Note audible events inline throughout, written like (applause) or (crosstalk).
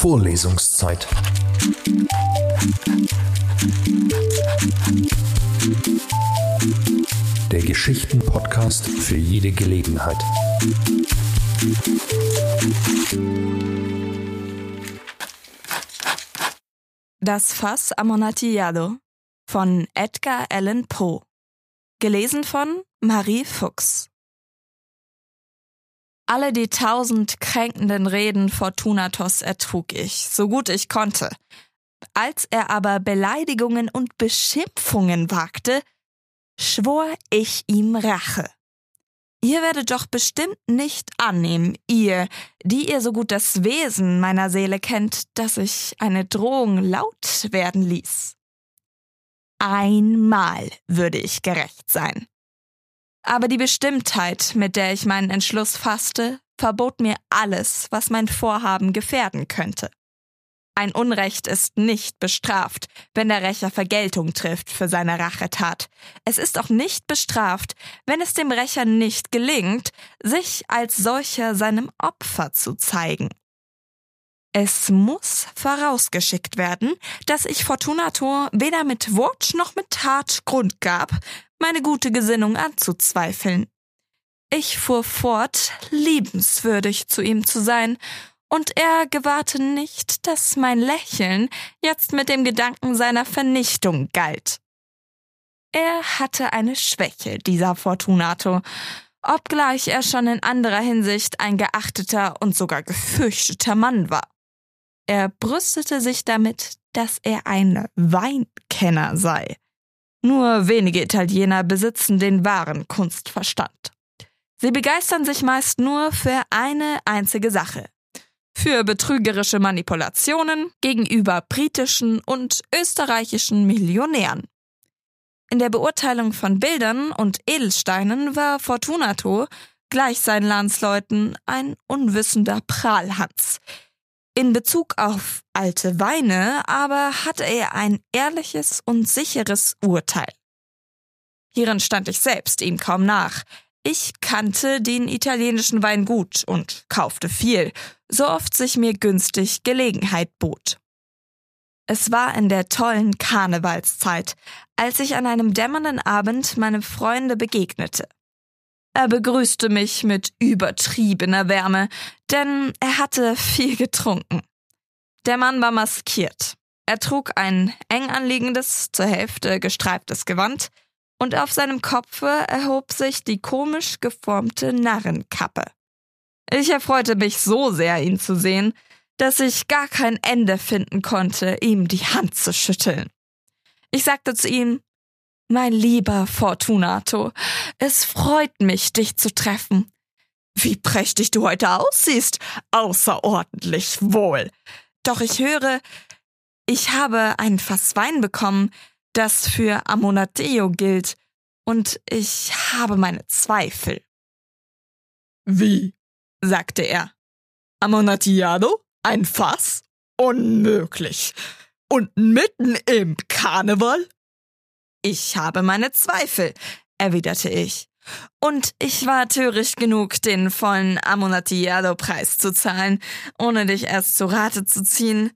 Vorlesungszeit. Der Geschichten-Podcast für jede Gelegenheit. Das Fass Amontillado von Edgar Allan Poe. Gelesen von Marie Fuchs. Alle die tausend kränkenden Reden Fortunatos ertrug ich, so gut ich konnte. Als er aber Beleidigungen und Beschimpfungen wagte, schwor ich ihm Rache. Ihr werdet doch bestimmt nicht annehmen, ihr, die ihr so gut das Wesen meiner Seele kennt, dass ich eine Drohung laut werden ließ. Einmal würde ich gerecht sein. Aber die Bestimmtheit, mit der ich meinen Entschluss fasste, verbot mir alles, was mein Vorhaben gefährden könnte. Ein Unrecht ist nicht bestraft, wenn der Rächer Vergeltung trifft für seine Rachetat. Es ist auch nicht bestraft, wenn es dem Rächer nicht gelingt, sich als solcher seinem Opfer zu zeigen. Es muss vorausgeschickt werden, dass ich Fortunato weder mit Wort noch mit Tat Grund gab, meine gute Gesinnung anzuzweifeln. Ich fuhr fort, liebenswürdig zu ihm zu sein, und er gewahrte nicht, dass mein Lächeln jetzt mit dem Gedanken seiner Vernichtung galt. Er hatte eine Schwäche, dieser Fortunato, obgleich er schon in anderer Hinsicht ein geachteter und sogar gefürchteter Mann war. Er brüstete sich damit, dass er ein Weinkenner sei. Nur wenige Italiener besitzen den wahren Kunstverstand. Sie begeistern sich meist nur für eine einzige Sache. Für betrügerische Manipulationen gegenüber britischen und österreichischen Millionären. In der Beurteilung von Bildern und Edelsteinen war Fortunato, gleich seinen Landsleuten, ein unwissender Prahlhans, in Bezug auf alte Weine aber hatte er ein ehrliches und sicheres Urteil. Hierin stand ich selbst ihm kaum nach. Ich kannte den italienischen Wein gut und kaufte viel, so oft sich mir günstig Gelegenheit bot. Es war in der tollen Karnevalszeit, als ich an einem dämmernden Abend meinem Freunde begegnete. Er begrüßte mich mit übertriebener Wärme, denn er hatte viel getrunken. Der Mann war maskiert. Er trug ein eng anliegendes, zur Hälfte gestreiftes Gewand, und auf seinem Kopfe erhob sich die komisch geformte Narrenkappe. Ich erfreute mich so sehr, ihn zu sehen, dass ich gar kein Ende finden konnte, ihm die Hand zu schütteln. Ich sagte zu ihm, mein lieber Fortunato, es freut mich, dich zu treffen. Wie prächtig du heute aussiehst. Außerordentlich wohl. Doch ich höre, ich habe ein Fass Wein bekommen, das für Amonateo gilt, und ich habe meine Zweifel. Wie? sagte er. Amonatiado? Ein Fass? Unmöglich. Und mitten im Karneval? Ich habe meine Zweifel, erwiderte ich. Und ich war töricht genug, den vollen Amonatillado-Preis zu zahlen, ohne dich erst zu Rate zu ziehen.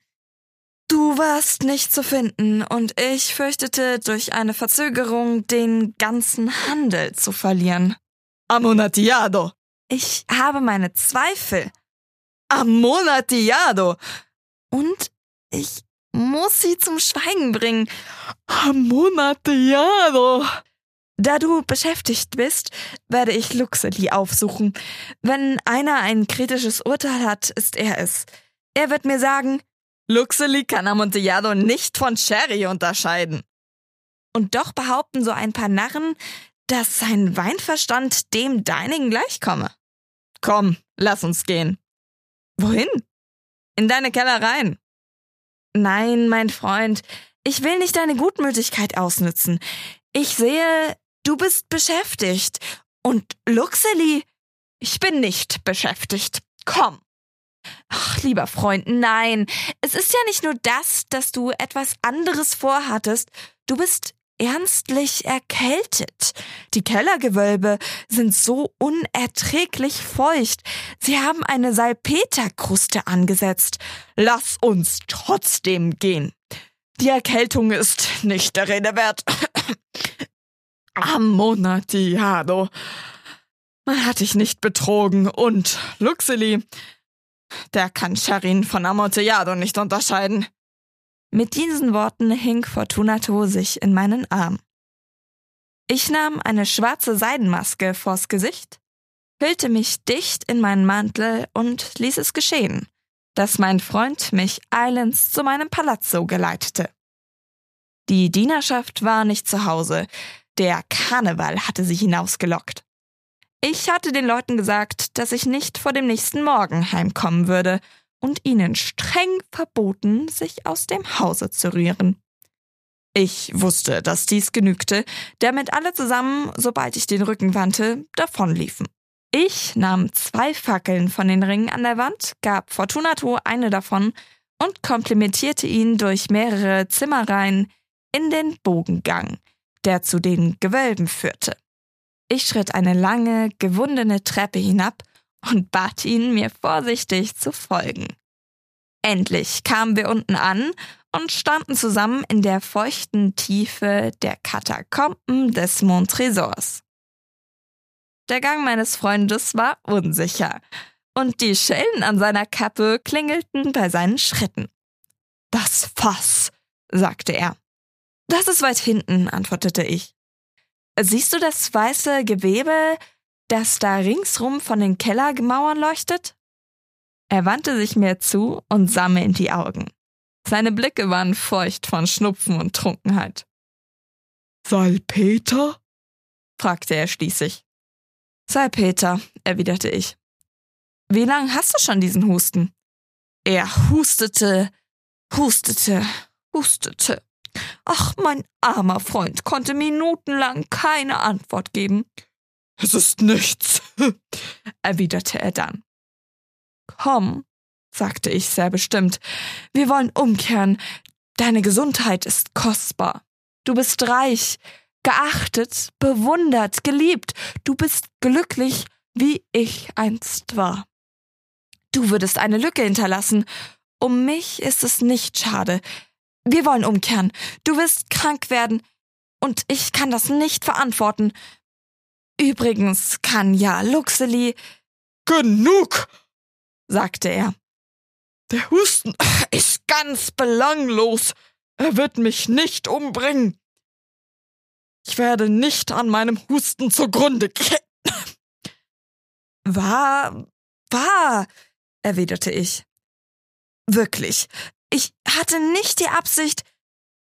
Du warst nicht zu finden, und ich fürchtete, durch eine Verzögerung den ganzen Handel zu verlieren. Amonatillado! Ich habe meine Zweifel. Amonatillado! Und ich muss sie zum Schweigen bringen. Amonatillado! Da du beschäftigt bist, werde ich Luxeli aufsuchen. Wenn einer ein kritisches Urteil hat, ist er es. Er wird mir sagen, Luxeli kann Amontillado nicht von Sherry unterscheiden. Und doch behaupten so ein paar Narren, dass sein Weinverstand dem deinigen gleichkomme. Komm, lass uns gehen. Wohin? In deine Kellereien. Nein, mein Freund, ich will nicht deine Gutmütigkeit ausnützen. Ich sehe, du bist beschäftigt. Und Luxeli, ich bin nicht beschäftigt. Komm. Ach, lieber Freund, nein. Es ist ja nicht nur das, dass du etwas anderes vorhattest. Du bist ernstlich erkältet. Die Kellergewölbe sind so unerträglich feucht. Sie haben eine Salpeterkruste angesetzt. Lass uns trotzdem gehen. Die Erkältung ist nicht der Rede wert. (coughs) Amonatiado. Man hat dich nicht betrogen und Luxili, der kann Charin von Amontillado nicht unterscheiden. Mit diesen Worten hing Fortunato sich in meinen Arm. Ich nahm eine schwarze Seidenmaske vors Gesicht, hüllte mich dicht in meinen Mantel und ließ es geschehen, dass mein Freund mich eilends zu meinem Palazzo geleitete. Die Dienerschaft war nicht zu Hause, der Karneval hatte sie hinausgelockt. Ich hatte den Leuten gesagt, dass ich nicht vor dem nächsten Morgen heimkommen würde und ihnen streng verboten, sich aus dem Hause zu rühren. Ich wusste, dass dies genügte, damit alle zusammen, sobald ich den Rücken wandte, davonliefen. Ich nahm zwei Fackeln von den Ringen an der Wand, gab Fortunato eine davon und komplimentierte ihn durch mehrere Zimmerreihen in den Bogengang, der zu den Gewölben führte. Ich schritt eine lange, gewundene Treppe hinab und bat ihn, mir vorsichtig zu folgen. Endlich kamen wir unten an und standen zusammen in der feuchten Tiefe der Katakomben des Montresors. Der Gang meines Freundes war unsicher, und die Schellen an seiner Kappe klingelten bei seinen Schritten. Das Fass, sagte er. Das ist weit hinten, antwortete ich. Siehst du das weiße Gewebe, das da ringsrum von den Kellergemauern leuchtet? Er wandte sich mir zu und sah mir in die Augen. Seine Blicke waren feucht von Schnupfen und Trunkenheit. Salpeter? fragte er schließlich. Salpeter, erwiderte ich. Wie lang hast du schon diesen Husten? Er hustete, hustete, hustete. Ach, mein armer Freund konnte minutenlang keine Antwort geben. Es ist nichts, (laughs) erwiderte er dann. Komm, sagte ich sehr bestimmt, wir wollen umkehren. Deine Gesundheit ist kostbar. Du bist reich, geachtet, bewundert, geliebt. Du bist glücklich, wie ich einst war. Du würdest eine Lücke hinterlassen. Um mich ist es nicht schade. Wir wollen umkehren. Du wirst krank werden. Und ich kann das nicht verantworten. Übrigens kann ja Luxeli. Genug! sagte er. Der Husten ist ganz belanglos. Er wird mich nicht umbringen. Ich werde nicht an meinem Husten zugrunde gehen. Wahr, wahr, erwiderte ich. Wirklich, ich hatte nicht die Absicht,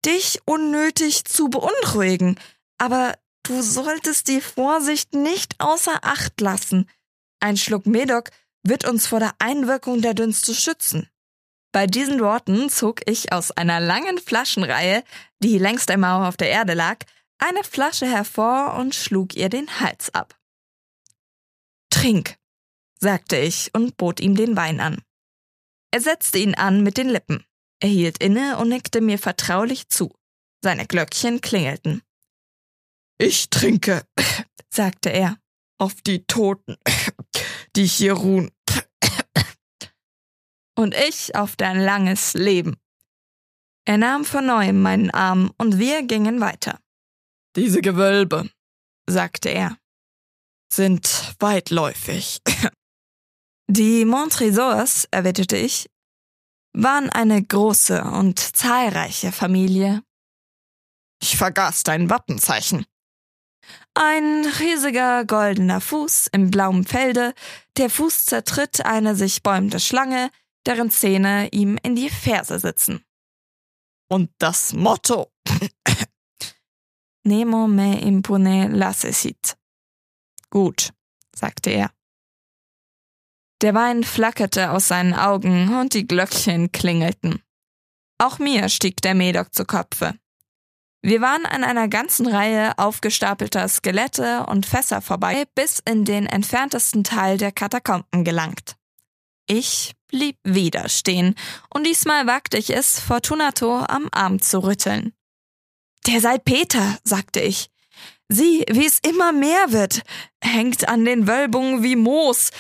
dich unnötig zu beunruhigen, aber du solltest die Vorsicht nicht außer Acht lassen. Ein Schluck Medoc wird uns vor der Einwirkung der Dünste schützen. Bei diesen Worten zog ich aus einer langen Flaschenreihe, die längs der Mauer auf der Erde lag, eine Flasche hervor und schlug ihr den Hals ab. Trink, sagte ich und bot ihm den Wein an. Er setzte ihn an mit den Lippen. Er hielt inne und nickte mir vertraulich zu. Seine Glöckchen klingelten. Ich trinke, sagte er, auf die Toten, die hier ruhen. Und ich auf dein langes Leben. Er nahm von neuem meinen Arm und wir gingen weiter. Diese Gewölbe, sagte er, sind weitläufig. Die Montresors, erwiderte ich, waren eine große und zahlreiche Familie. Ich vergaß dein Wappenzeichen. Ein riesiger goldener Fuß im blauen Felde, der Fuß zertritt eine sich bäumende Schlange, deren Zähne ihm in die Ferse sitzen. Und das Motto. (coughs) Nemo me impune lassesit. Gut, sagte er. Der Wein flackerte aus seinen Augen und die Glöckchen klingelten. Auch mir stieg der Medoc zu Kopfe. Wir waren an einer ganzen Reihe aufgestapelter Skelette und Fässer vorbei, bis in den entferntesten Teil der Katakomben gelangt. Ich blieb wieder stehen, und diesmal wagte ich es, Fortunato am Arm zu rütteln. Der Salpeter, sagte ich. Sieh, wie es immer mehr wird, hängt an den Wölbungen wie Moos.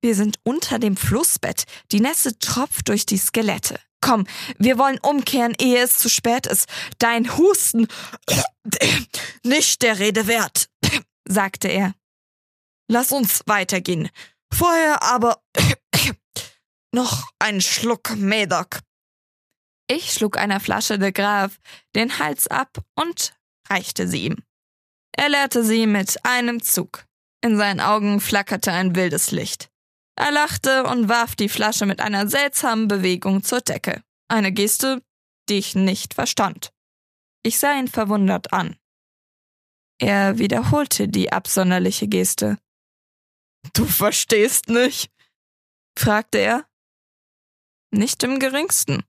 Wir sind unter dem Flussbett, die Nässe tropft durch die Skelette. Komm, wir wollen umkehren, ehe es zu spät ist. Dein Husten (clears throat) nicht der Rede wert, (clears throat) sagte er. Lass uns weitergehen. Vorher aber (clears throat) noch einen Schluck Medoc. Ich schlug einer Flasche de Grave den Hals ab und reichte sie ihm. Er leerte sie mit einem Zug. In seinen Augen flackerte ein wildes Licht. Er lachte und warf die Flasche mit einer seltsamen Bewegung zur Decke. Eine Geste, die ich nicht verstand. Ich sah ihn verwundert an. Er wiederholte die absonderliche Geste. Du verstehst nicht? fragte er. Nicht im geringsten,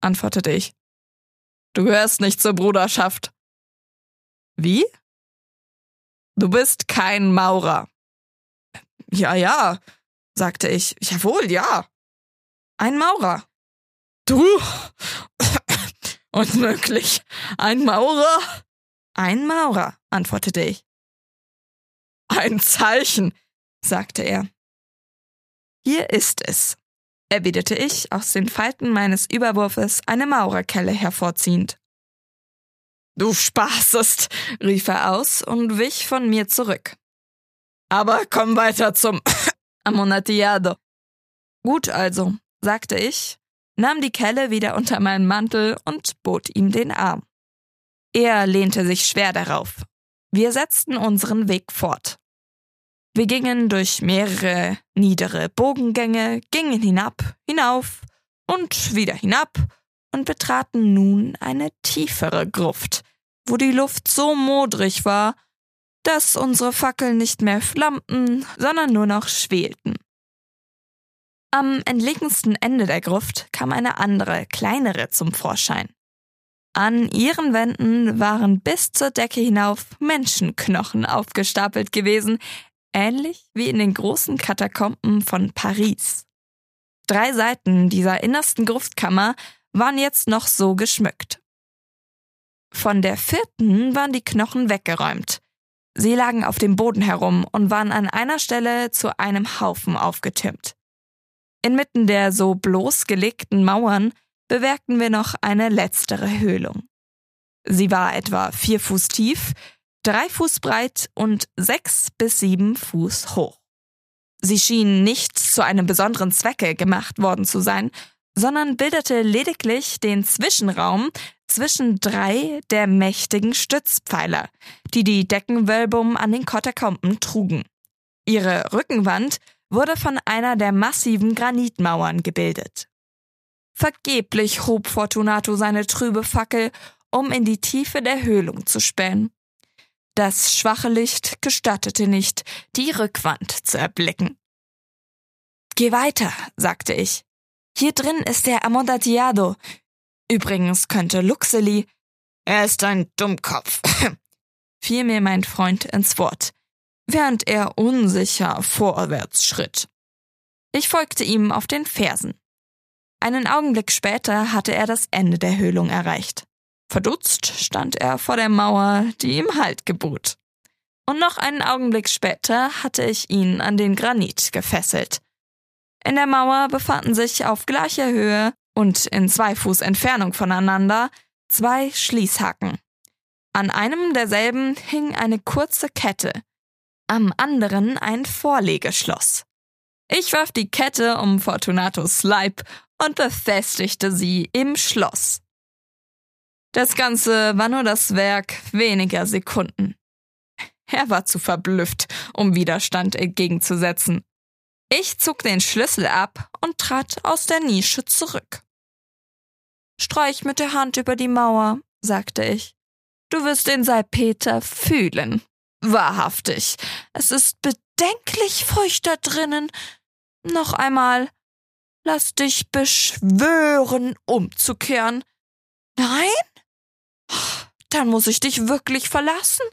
antwortete ich. Du gehörst nicht zur Bruderschaft. Wie? Du bist kein Maurer. Ja, ja, sagte ich. Jawohl, ja. Ein Maurer. Du? Unmöglich. Ein Maurer? Ein Maurer, antwortete ich. Ein Zeichen, sagte er. Hier ist es, erwiderte ich, aus den Falten meines Überwurfes eine Maurerkelle hervorziehend. Du spaßest, rief er aus und wich von mir zurück. Aber komm weiter zum Amonatiado. Gut also, sagte ich, nahm die Kelle wieder unter meinen Mantel und bot ihm den Arm. Er lehnte sich schwer darauf. Wir setzten unseren Weg fort. Wir gingen durch mehrere niedere Bogengänge, gingen hinab, hinauf und wieder hinab und betraten nun eine tiefere Gruft, wo die Luft so modrig war, dass unsere Fackeln nicht mehr flammten, sondern nur noch schwelten. Am entlegensten Ende der Gruft kam eine andere, kleinere zum Vorschein. An ihren Wänden waren bis zur Decke hinauf Menschenknochen aufgestapelt gewesen, ähnlich wie in den großen Katakomben von Paris. Drei Seiten dieser innersten Gruftkammer waren jetzt noch so geschmückt. Von der vierten waren die Knochen weggeräumt. Sie lagen auf dem Boden herum und waren an einer Stelle zu einem Haufen aufgetürmt. Inmitten der so bloßgelegten Mauern bewerkten wir noch eine letztere Höhlung. Sie war etwa vier Fuß tief, drei Fuß breit und sechs bis sieben Fuß hoch. Sie schien nicht zu einem besonderen Zwecke gemacht worden zu sein, sondern bildete lediglich den Zwischenraum zwischen drei der mächtigen Stützpfeiler, die die Deckenwölbung an den Katakomben trugen. Ihre Rückenwand wurde von einer der massiven Granitmauern gebildet. Vergeblich hob Fortunato seine trübe Fackel, um in die Tiefe der Höhlung zu spähen. Das schwache Licht gestattete nicht, die Rückwand zu erblicken. Geh weiter, sagte ich. Hier drin ist der Amontillado. Übrigens könnte Luxeli. Er ist ein Dummkopf, (clears throat) fiel mir mein Freund ins Wort, während er unsicher vorwärts schritt. Ich folgte ihm auf den Fersen. Einen Augenblick später hatte er das Ende der Höhlung erreicht. Verdutzt stand er vor der Mauer, die ihm Halt gebot. Und noch einen Augenblick später hatte ich ihn an den Granit gefesselt. In der Mauer befanden sich auf gleicher Höhe und in zwei Fuß Entfernung voneinander zwei Schließhaken. An einem derselben hing eine kurze Kette, am anderen ein Vorlegeschloss. Ich warf die Kette um Fortunatos Leib und befestigte sie im Schloss. Das Ganze war nur das Werk weniger Sekunden. Er war zu verblüfft, um Widerstand entgegenzusetzen. Ich zog den Schlüssel ab und trat aus der Nische zurück. Streich mit der Hand über die Mauer, sagte ich. Du wirst den Salpeter fühlen. Wahrhaftig. Es ist bedenklich feucht da drinnen. Noch einmal. Lass dich beschwören, umzukehren. Nein? Dann muss ich dich wirklich verlassen.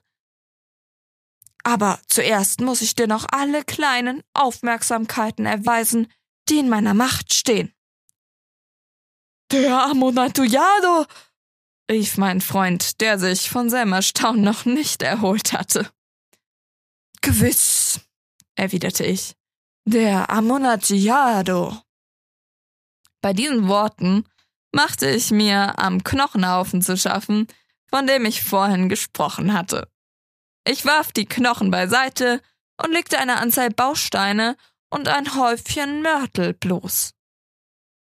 Aber zuerst muss ich dir noch alle kleinen Aufmerksamkeiten erweisen, die in meiner Macht stehen. Der Amonatoyado! rief mein Freund, der sich von seinem Erstaunen noch nicht erholt hatte. Gewiss, erwiderte ich. Der Amonagiado. Bei diesen Worten machte ich mir am Knochenhaufen zu schaffen, von dem ich vorhin gesprochen hatte. Ich warf die Knochen beiseite und legte eine Anzahl Bausteine und ein Häufchen Mörtel bloß.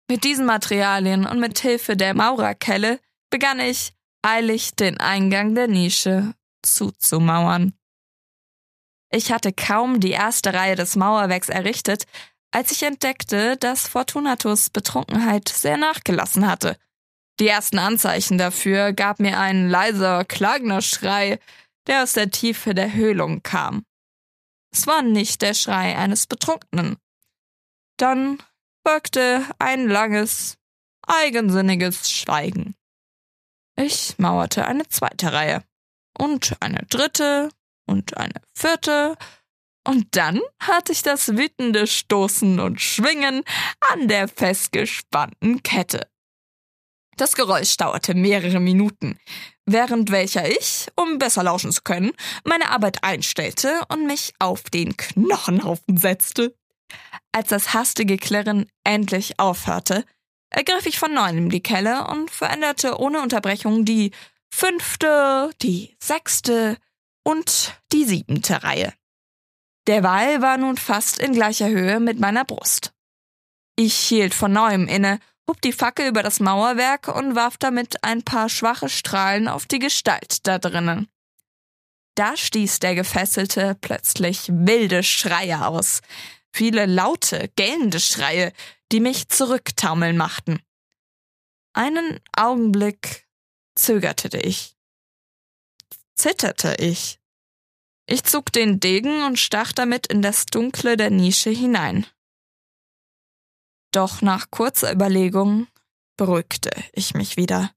Mit diesen Materialien und mit Hilfe der Maurerkelle begann ich eilig den Eingang der Nische zuzumauern. Ich hatte kaum die erste Reihe des Mauerwerks errichtet, als ich entdeckte, dass Fortunatus Betrunkenheit sehr nachgelassen hatte. Die ersten Anzeichen dafür gab mir ein leiser, klagender Schrei, der aus der Tiefe der Höhlung kam. Es war nicht der Schrei eines Betrunkenen. Dann folgte ein langes, eigensinniges Schweigen. Ich mauerte eine zweite Reihe und eine dritte und eine vierte, und dann hatte ich das wütende Stoßen und Schwingen an der festgespannten Kette. Das Geräusch dauerte mehrere Minuten, während welcher ich, um besser lauschen zu können, meine Arbeit einstellte und mich auf den Knochenhaufen setzte. Als das hastige Klirren endlich aufhörte, ergriff ich von neuem die Kelle und veränderte ohne Unterbrechung die fünfte, die sechste und die siebente Reihe. Der Wall war nun fast in gleicher Höhe mit meiner Brust. Ich hielt von neuem inne hob die Fackel über das Mauerwerk und warf damit ein paar schwache Strahlen auf die Gestalt da drinnen. Da stieß der Gefesselte plötzlich wilde Schreie aus, viele laute, gellende Schreie, die mich zurücktaumeln machten. Einen Augenblick zögerte ich, zitterte ich. Ich zog den Degen und stach damit in das Dunkle der Nische hinein. Doch nach kurzer Überlegung beruhigte ich mich wieder.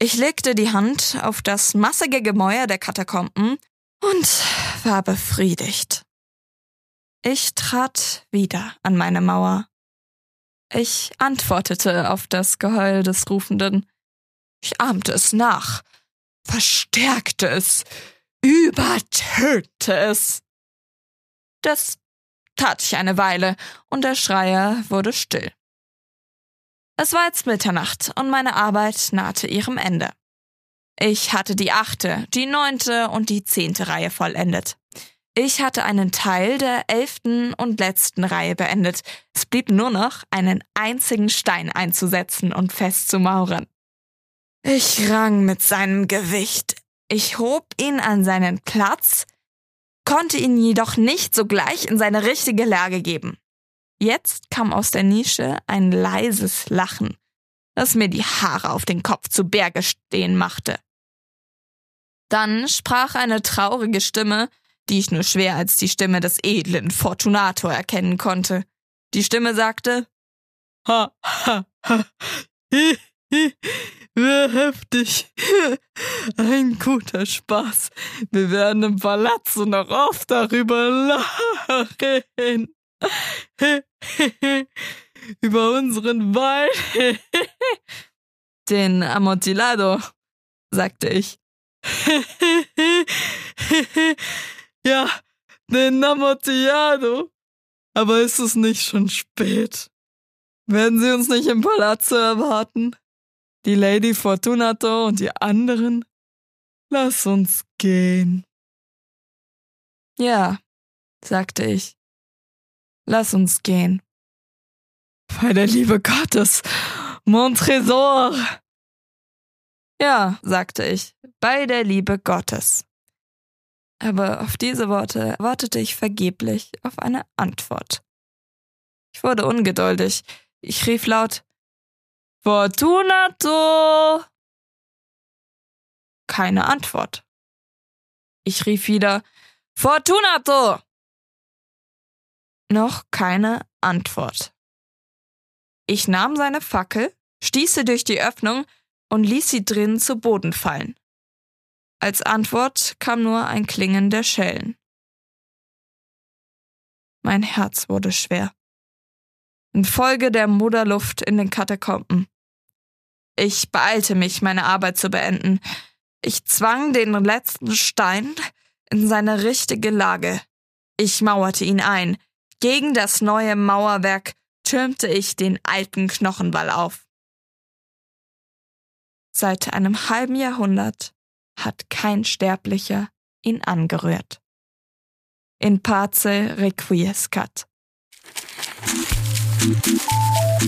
Ich legte die Hand auf das massige Gemäuer der Katakomben und war befriedigt. Ich trat wieder an meine Mauer. Ich antwortete auf das Geheul des Rufenden. Ich ahmte es nach, verstärkte es, übertönte es. Das tat ich eine Weile, und der Schreier wurde still. Es war jetzt Mitternacht, und meine Arbeit nahte ihrem Ende. Ich hatte die achte, die neunte und die zehnte Reihe vollendet. Ich hatte einen Teil der elften und letzten Reihe beendet. Es blieb nur noch, einen einzigen Stein einzusetzen und festzumauern. Ich rang mit seinem Gewicht. Ich hob ihn an seinen Platz, konnte ihn jedoch nicht sogleich in seine richtige Lage geben. Jetzt kam aus der Nische ein leises Lachen, das mir die Haare auf den Kopf zu Berge stehen machte. Dann sprach eine traurige Stimme, die ich nur schwer als die Stimme des edlen Fortunato erkennen konnte. Die Stimme sagte, Ha, ha, ha, hi, hi, heftig. (laughs) Ein guter Spaß. Wir werden im Palazzo noch oft darüber lachen. (laughs) Über unseren Wein. (laughs) Den Amontillado, sagte ich. ja, den Amontillado. Aber ist es nicht schon spät? Werden Sie uns nicht im Palazzo erwarten? Die Lady Fortunato und die anderen? Lass uns gehen. Ja, sagte ich. Lass uns gehen. Bei der Liebe Gottes, mon Tresor. Ja, sagte ich, bei der Liebe Gottes. Aber auf diese Worte wartete ich vergeblich auf eine Antwort. Ich wurde ungeduldig. Ich rief laut Fortunato! Keine Antwort. Ich rief wieder Fortunato! Noch keine Antwort. Ich nahm seine Fackel, stieße durch die Öffnung und ließ sie drin zu Boden fallen. Als Antwort kam nur ein Klingen der Schellen. Mein Herz wurde schwer infolge der Moderluft in den Katakomben. Ich beeilte mich, meine Arbeit zu beenden. Ich zwang den letzten Stein in seine richtige Lage. Ich mauerte ihn ein. Gegen das neue Mauerwerk türmte ich den alten Knochenwall auf. Seit einem halben Jahrhundert hat kein Sterblicher ihn angerührt. In pace requiescat.